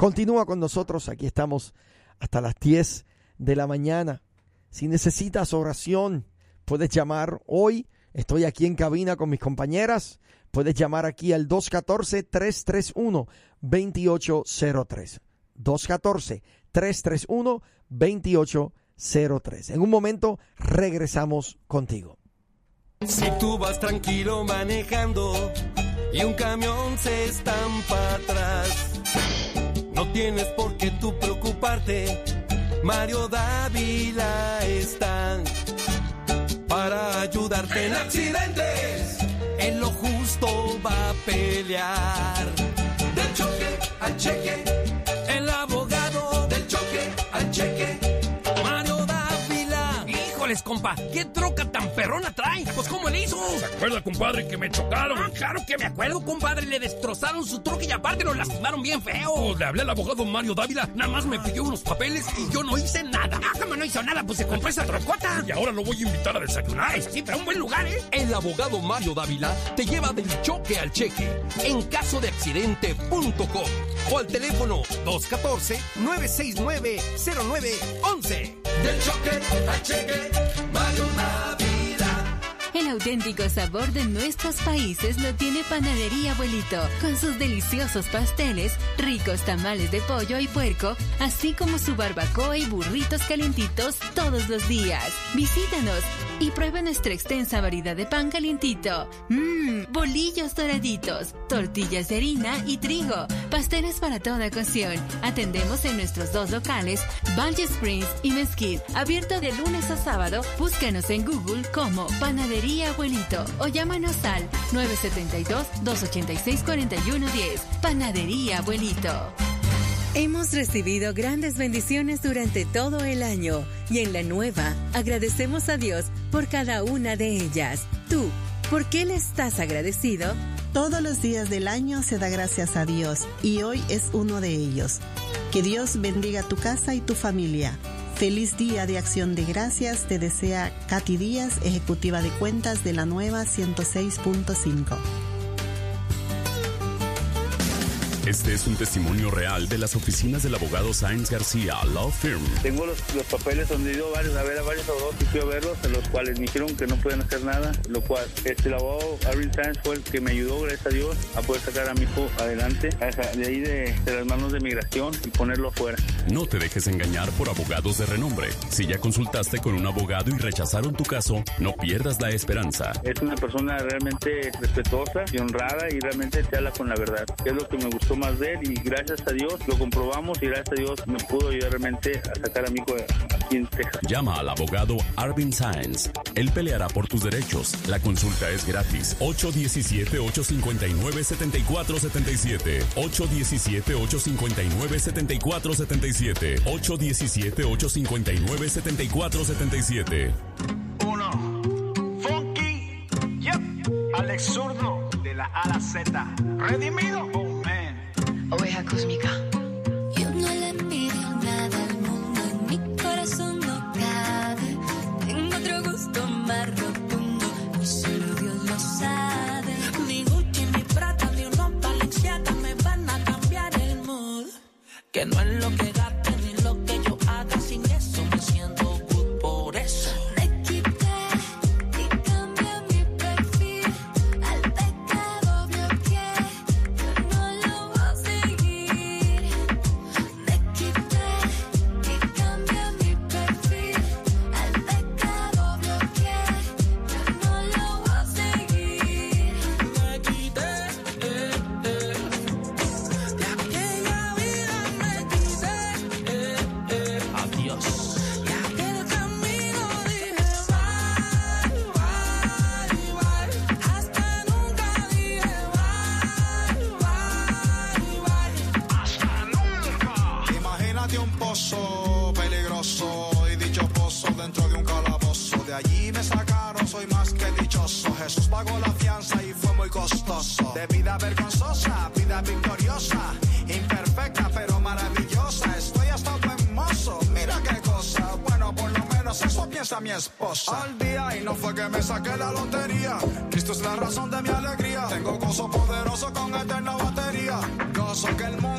Continúa con nosotros, aquí estamos hasta las 10 de la mañana. Si necesitas oración, puedes llamar hoy. Estoy aquí en cabina con mis compañeras. Puedes llamar aquí al 214-331-2803. 214-331-2803. En un momento regresamos contigo. Si tú vas tranquilo manejando y un camión se estampa atrás, tienes por qué tú preocuparte. Mario Dávila está para ayudarte en accidentes. En lo justo va a pelear. Del choque al cheque, Híjoles, compa, ¿qué troca tan perrona trae? Pues, ¿cómo le hizo? ¿Se acuerda, compadre, que me chocaron? Ah, claro que me acuerdo, compadre. Le destrozaron su troca y aparte lo lastimaron bien feo. Pues le hablé al abogado Mario Dávila, nada más me pidió unos papeles y yo no hice nada. Ah, ¿cómo no hizo nada? Pues se compró esa trocota. Y ahora lo voy a invitar a desayunar. Ay, sí, pero un buen lugar, ¿eh? El abogado Mario Dávila te lleva del choque al cheque en caso de accidente.com o al teléfono 214-969-0911. Del choque al cheque, Dávila. El auténtico sabor de nuestros países lo tiene Panadería Abuelito, con sus deliciosos pasteles, ricos tamales de pollo y puerco, así como su barbacoa y burritos calientitos todos los días. Visítanos y prueba nuestra extensa variedad de pan calientito. Mmm, bolillos doraditos, tortillas de harina y trigo, pasteles para toda ocasión. Atendemos en nuestros dos locales, Valle Springs y Mesquite, abierto de lunes a sábado. Búscanos en Google como Panadería Abuelito o llámanos al 972-286-4110. Panadería Abuelito. Hemos recibido grandes bendiciones durante todo el año y en la nueva agradecemos a Dios por cada una de ellas. Tú, ¿por qué le estás agradecido? Todos los días del año se da gracias a Dios y hoy es uno de ellos. Que Dios bendiga tu casa y tu familia. Feliz día de acción de gracias te desea Katy Díaz, ejecutiva de cuentas de la nueva 106.5. Este es un testimonio real de las oficinas del abogado Sáenz García, Law Firm. Tengo los, los papeles donde he ido varios, a ver a varios abogados y fui a verlos, en los cuales me dijeron que no pueden hacer nada, lo cual este, el abogado Arvin Sáenz fue el que me ayudó, gracias a Dios, a poder sacar a mi hijo adelante, de ahí de, de las manos de migración y ponerlo afuera. No te dejes engañar por abogados de renombre. Si ya consultaste con un abogado y rechazaron tu caso, no pierdas la esperanza. Es una persona realmente respetuosa y honrada y realmente te habla con la verdad. Es lo que me gustó más de él y gracias a Dios lo comprobamos y gracias a Dios me pudo ayudar realmente a sacar a mi hijo aquí en Texas. Llama al abogado Arvin Sáenz. Él peleará por tus derechos. La consulta es gratis. 817-859-7477. 817-859-7477. 817-859-7477. Uno. Funky. Yep. Alex Zurdo de la a la Z. Redimido. Oveja Cósmica. Al día y no fue que me saqué la lotería. Cristo es la razón de mi alegría. Tengo gozo poderoso con eterna batería. Gozo que el mundo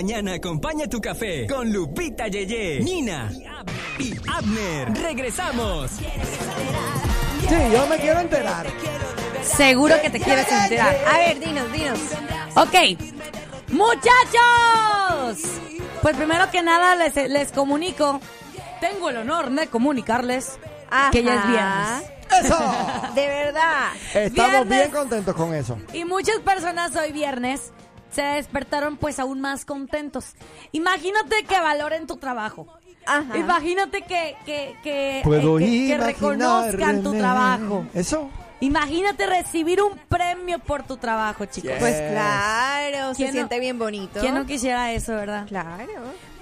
mañana acompaña tu café con Lupita Yeye, Nina y Abner. Regresamos. Sí, yo me quiero enterar. Seguro que te quieres enterar. A ver, dinos, dinos. Ok. Muchachos. Pues primero que nada les, les comunico. Tengo el honor de comunicarles que ya es viernes. ¡Eso! De verdad. Estamos Viernes. bien contentos con eso. Y muchas personas hoy viernes se despertaron pues aún más contentos. Imagínate que valoren tu trabajo. Imagínate que, que, que, Puedo eh, que- que reconozcan tu trabajo. Eso. Imagínate recibir un premio por tu trabajo, chicos. Pues claro, se ¿Quién no- siente bien bonito. ¿Quién no quisiera eso, verdad? Claro.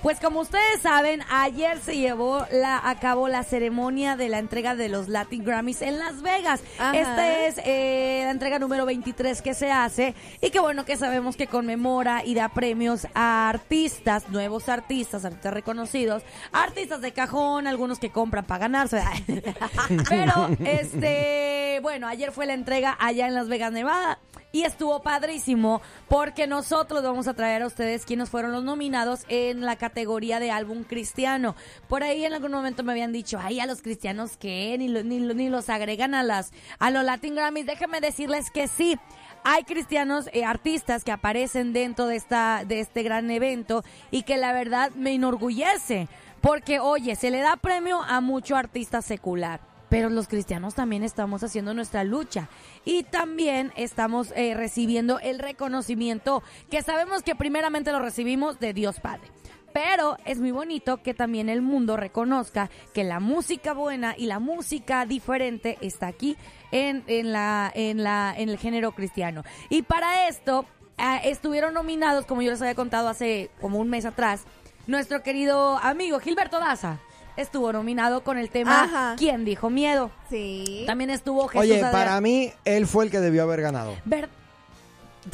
Pues como ustedes saben, ayer se llevó la, a cabo la ceremonia de la entrega de los Latin Grammys en Las Vegas. Ajá. Esta es eh, la entrega número 23 que se hace y que bueno que sabemos que conmemora y da premios a artistas, nuevos artistas, artistas reconocidos, artistas de cajón, algunos que compran para ganarse. Pero este, bueno, ayer fue la entrega allá en Las Vegas, Nevada. Y estuvo padrísimo porque nosotros vamos a traer a ustedes quienes fueron los nominados en la categoría de álbum cristiano. Por ahí en algún momento me habían dicho, ay, a los cristianos que ni, ni, ni los agregan a las a los Latin Grammys. Déjenme decirles que sí. Hay cristianos, eh, artistas que aparecen dentro de esta de este gran evento y que la verdad me enorgullece porque oye, se le da premio a mucho artista secular. Pero los cristianos también estamos haciendo nuestra lucha y también estamos eh, recibiendo el reconocimiento que sabemos que primeramente lo recibimos de Dios Padre. Pero es muy bonito que también el mundo reconozca que la música buena y la música diferente está aquí en, en, la, en, la, en el género cristiano. Y para esto ah, estuvieron nominados, como yo les había contado hace como un mes atrás, nuestro querido amigo Gilberto Daza estuvo nominado con el tema Ajá. ¿Quién dijo miedo? Sí. También estuvo Jesús Oye, Adrián- para mí, él fue el que debió haber ganado. Ver-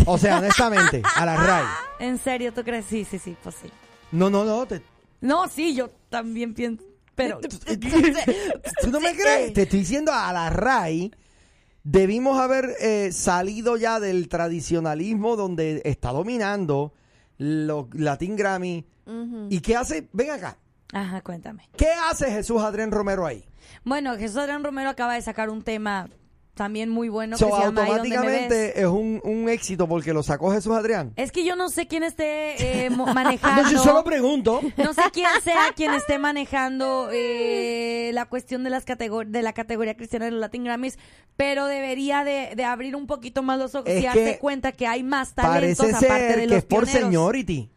O sea, honestamente, a la RAI. ¿En serio tú crees? Sí, sí, sí, pues sí. No, no, no. te- No, sí, yo también pienso. Pero. ¿Tú no me crees? Te estoy diciendo a la RAI. Debimos haber eh, salido ya del tradicionalismo donde está dominando los Latin Grammy. ¿Y qué hace? Ven acá. Ajá, cuéntame. ¿Qué hace Jesús Adrián Romero ahí? Bueno, Jesús Adrián Romero acaba de sacar un tema también muy bueno So, que se llama automáticamente es un, un éxito porque lo sacó Jesús Adrián. Es que yo no sé quién esté eh, manejando. No, yo solo pregunto. No sé quién sea quien esté manejando eh, la cuestión de las de la categoría cristiana de los Latin Grammys, pero debería de, de abrir un poquito más los ojos Es y darse cuenta que hay más talentos Parece aparte de ser los que es por pioneros. seniority.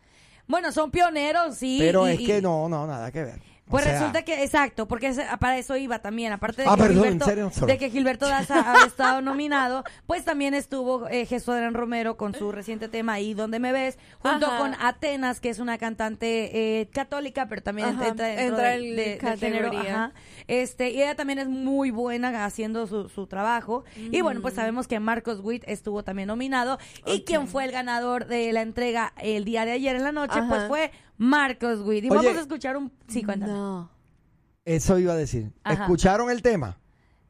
Bueno, son pioneros, sí. pero y- es y- que no, no, nada que ver. O Pues sea, resulta que, exacto, porque ese- para eso iba también, aparte de, Ah, que, perdón, Gilberto, serio, de que Gilberto Daza había estado nominado, pues también estuvo eh, Jesús Adrián Romero con su reciente tema Ahí donde me ves, junto Ajá. con Atenas, que es una cantante eh, católica, pero también Ajá, entra dentro entra del- de- género. ajá. Este, y ella también es muy buena haciendo su, su trabajo. Y bueno, pues sabemos que Marcos Witt estuvo también nominado. Y quien fue el ganador de la entrega el día de ayer en la noche, Ajá. pues fue Marcos Witt. Y Oye. vamos a escuchar un... Sí, cuéntame. Eso iba a decir. Ajá. ¿Escucharon el tema?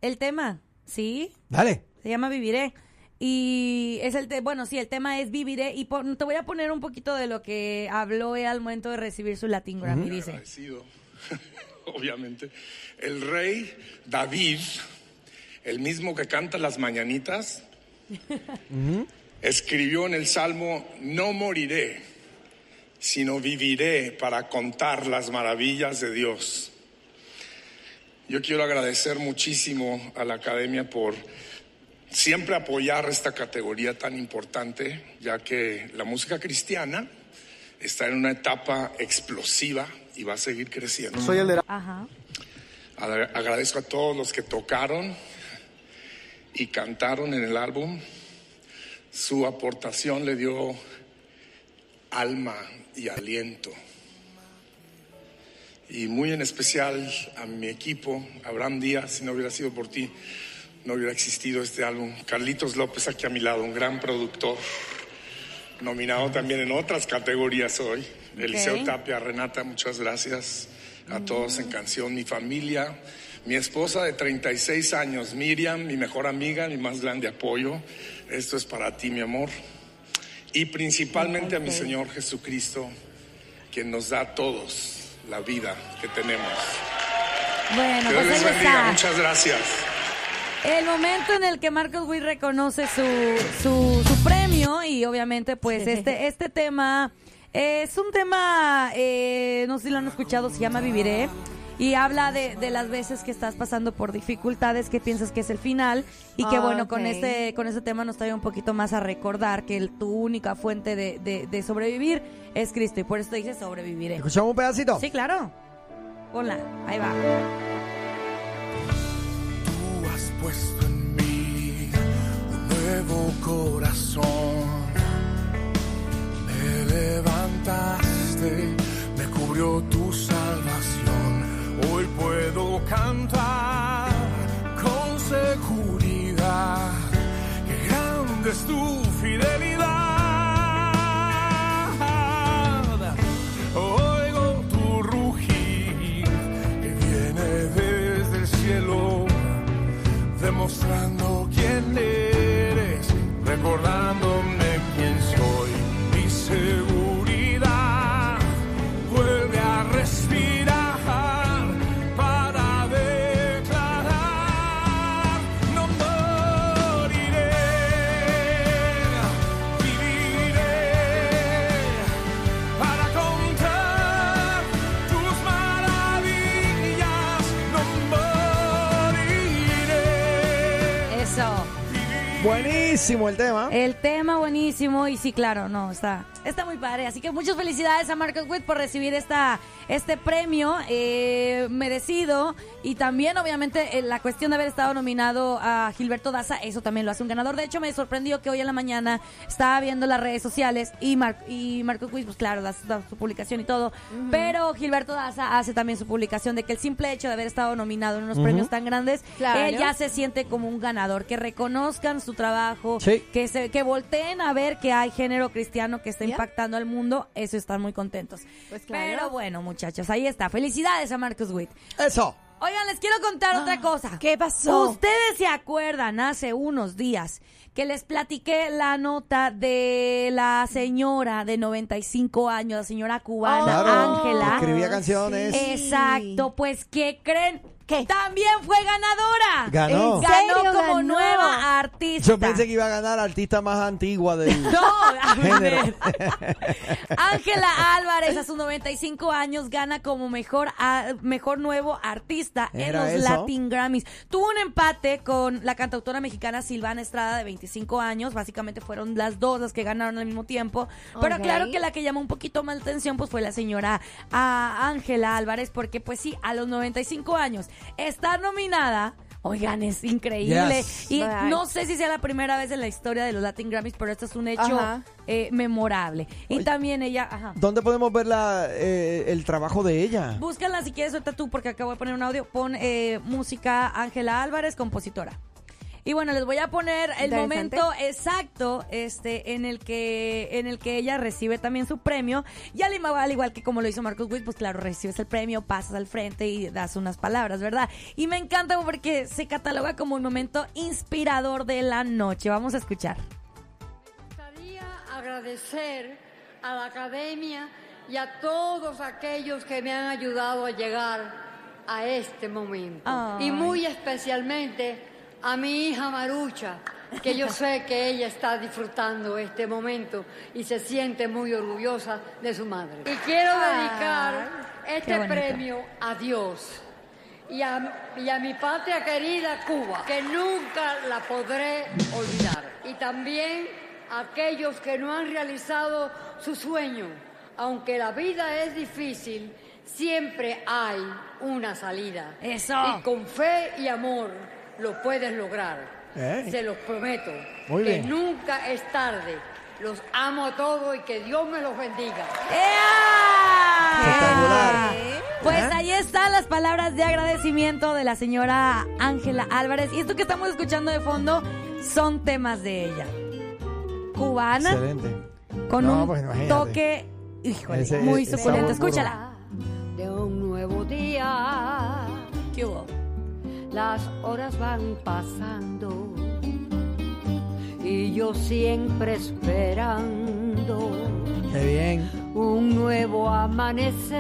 El tema, sí, Dale. se llama Viviré. Y es el te- bueno, sí, el tema es Viviré. Y te voy a poner un poquito de lo que habló él al momento de recibir su Latin Grammy. Dice: agradecido, obviamente. El rey David, el mismo que canta las mañanitas, escribió en el Salmo, no moriré, sino viviré para contar las maravillas de Dios. Yo quiero agradecer muchísimo a la academia por siempre apoyar esta categoría tan importante, ya que la música cristiana está en una etapa explosiva y va a seguir creciendo. Soy el de- Ajá. Agra- Agradezco a todos los que tocaron y cantaron en el álbum. Su aportación le dio alma y aliento. Y muy en especial a mi equipo, Abraham Díaz, si no hubiera sido por ti, no hubiera existido este álbum. Carlitos López aquí a mi lado, un gran productor, nominado también en otras categorías hoy. Eliseo Tapia, Renata, muchas gracias a todos en canción. Mi familia, mi esposa de 36 años, Miriam, mi mejor amiga, mi más grande apoyo. Esto es para ti, mi amor. Y principalmente a mi Señor Jesucristo, quien nos da a todos la vida que tenemos. Bueno, Dios pues les bendiga, muchas gracias. El momento en el que Marcos Witt reconoce su, su, su premio y obviamente pues este, este tema es un tema, eh, no sé si lo han escuchado, se llama Viviré y habla de, de las veces que estás pasando por dificultades que piensas que es el final y que bueno, con este con este tema nos trae un poquito más a recordar que el- tu única fuente de, de- de sobrevivir es Cristo y por eso te dice sobreviviré. ¿Escuchamos un pedacito? Sí, claro. Hola, ahí va. Tú has puesto en mí un nuevo corazón. Me levantaste, me cubrió tu salvación. Grande es El tema buenísimo y sí, claro, no, está, está muy padre. Así que muchas felicidades a Marcos Witt por recibir esta, este premio eh, merecido y también obviamente eh, la cuestión de haber estado nominado a Gilberto Daza, eso también lo hace un ganador. De hecho, me sorprendió que hoy en la mañana estaba viendo las redes sociales y, Mar y Marcos Witt, pues claro, da, da su publicación y todo, pero Gilberto Daza hace también su publicación de que el simple hecho de haber estado nominado en unos premios tan grandes, Claro. él ya se siente como un ganador, que reconozcan su trabajo, Sí. que se que volteen a ver que hay género cristiano que está impactando al mundo, eso están muy contentos. Pues claro. Pero bueno, muchachos, ahí está. Felicidades a Marcus Witt. Eso. Oigan, les quiero contar otra cosa. Ah, ¿Qué pasó? Ustedes se acuerdan hace unos días que les platiqué la nota de la señora de 95 años, la señora cubana Claro, Ángela. escribía canciones. Exacto, pues ¿qué creen? También fue ganadora. Ganó. ¿En Ganó serio como ganó? nueva artista. Yo pensé que iba a ganar la artista más antigua del No, a género. ver. Ángela Álvarez a sus 95 años gana como mejor a- mejor nuevo artista en ¿Era los eso? Latin Grammys. Tuvo un empate con la cantautora mexicana Silvana Estrada de 25 años, básicamente fueron las dos las que ganaron al mismo tiempo, pero claro que la que llamó un poquito más la atención pues fue la señora Ángela Álvarez porque pues sí, a los 95 años está nominada Oigan, es increíble. Yes. Y Right. no sé si sea la primera vez en la historia de los Latin Grammys, pero esto es un hecho eh, memorable. Y Oye. también ella, ajá. ¿Dónde podemos ver la, eh, el trabajo de ella? Búscala si quieres ahorita tú, porque acabo de poner un audio. Pon eh, música Ángela Álvarez, compositora. Y bueno, les voy a poner el momento exacto este, en, el que, en el que ella recibe también su premio. Y al, igual que como lo hizo Marcos Witt, pues claro, recibes el premio, pasas al frente y das unas palabras, ¿verdad? Y me encanta porque se cataloga como un momento inspirador de la noche. Vamos a escuchar. gustaría agradecer a la academia y a todos aquellos que me han ayudado a llegar a este momento. Ay. Y muy especialmente a mi hija Marucha, que yo sé que ella está disfrutando este momento y se siente muy orgullosa de su madre. Y quiero dedicar este premio a Dios y a, y a mi patria querida Cuba, que nunca la podré olvidar. Y también a aquellos que no han realizado su sueño. Aunque la vida es difícil, siempre hay una salida. Eso. Y con fe y amor lo puedes lograr. ¿Eh? Se los prometo. Muy que bien. nunca es tarde. Los amo a todos y que Dios me los bendiga. Espectacular. Pues ahí están las palabras de agradecimiento de la señora Ángela Álvarez. Y esto que estamos escuchando de fondo son temas de ella. Cubana, Excelente. con No, un pues, toque, híjole, Ese- muy suculento. Escúchala. De un nuevo día. ¿Qué hubo? Las horas van pasando y yo siempre esperando Qué bien. un nuevo amanecer.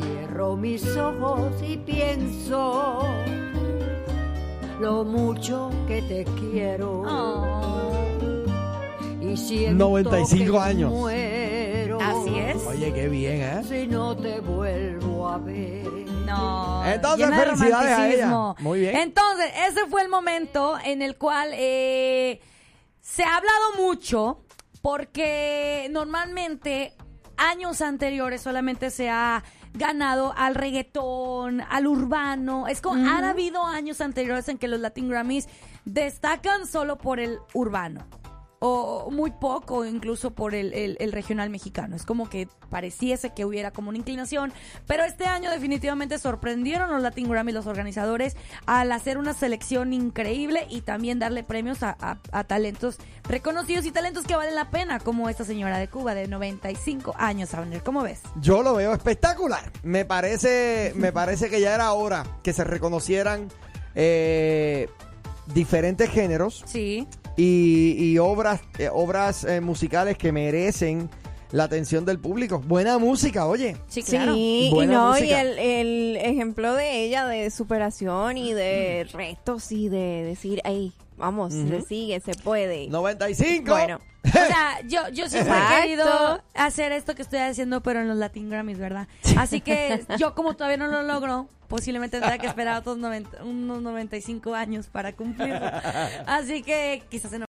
Cierro mis ojos y pienso lo mucho que te quiero. Y siento 95 que años. muero. Así es. Oye, qué bien, ¿eh? Si no te vuelvo a ver. No. Entonces, llena de felicidades a ella. Muy bien. Entonces, ese fue el momento en el cual eh, se ha hablado mucho porque normalmente años anteriores solamente se ha ganado al reggaetón, al urbano. Es como, han habido años anteriores en que los Latin Grammys destacan solo por el urbano. O muy poco, incluso por el, el- el regional mexicano. Es como que pareciese que hubiera como una inclinación. Pero este año definitivamente sorprendieron los Latin Grammy, los organizadores, al hacer una selección increíble y también darle premios a, a- a talentos reconocidos y talentos que valen la pena, como esta señora de Cuba de 95 años, Abner. ¿Cómo ves? Yo lo veo espectacular. Me parece, me parece que ya era hora que se reconocieran eh, diferentes géneros Sí. Y, y obras, eh, obras eh, musicales que merecen la atención del público. Buena música, oye. Sí, Sí, y no, y el, el ejemplo de ella de superación y de retos y de decir, hey, vamos, se sigue, se puede. 95. Bueno, O sea, yo, yo siempre he querido hacer esto que estoy haciendo, pero en los Latin Grammys, ¿verdad? Así que yo como todavía no lo logro, posiblemente tendrá que esperar otros 90 unos 95 años para cumplirlo. Así que quizás en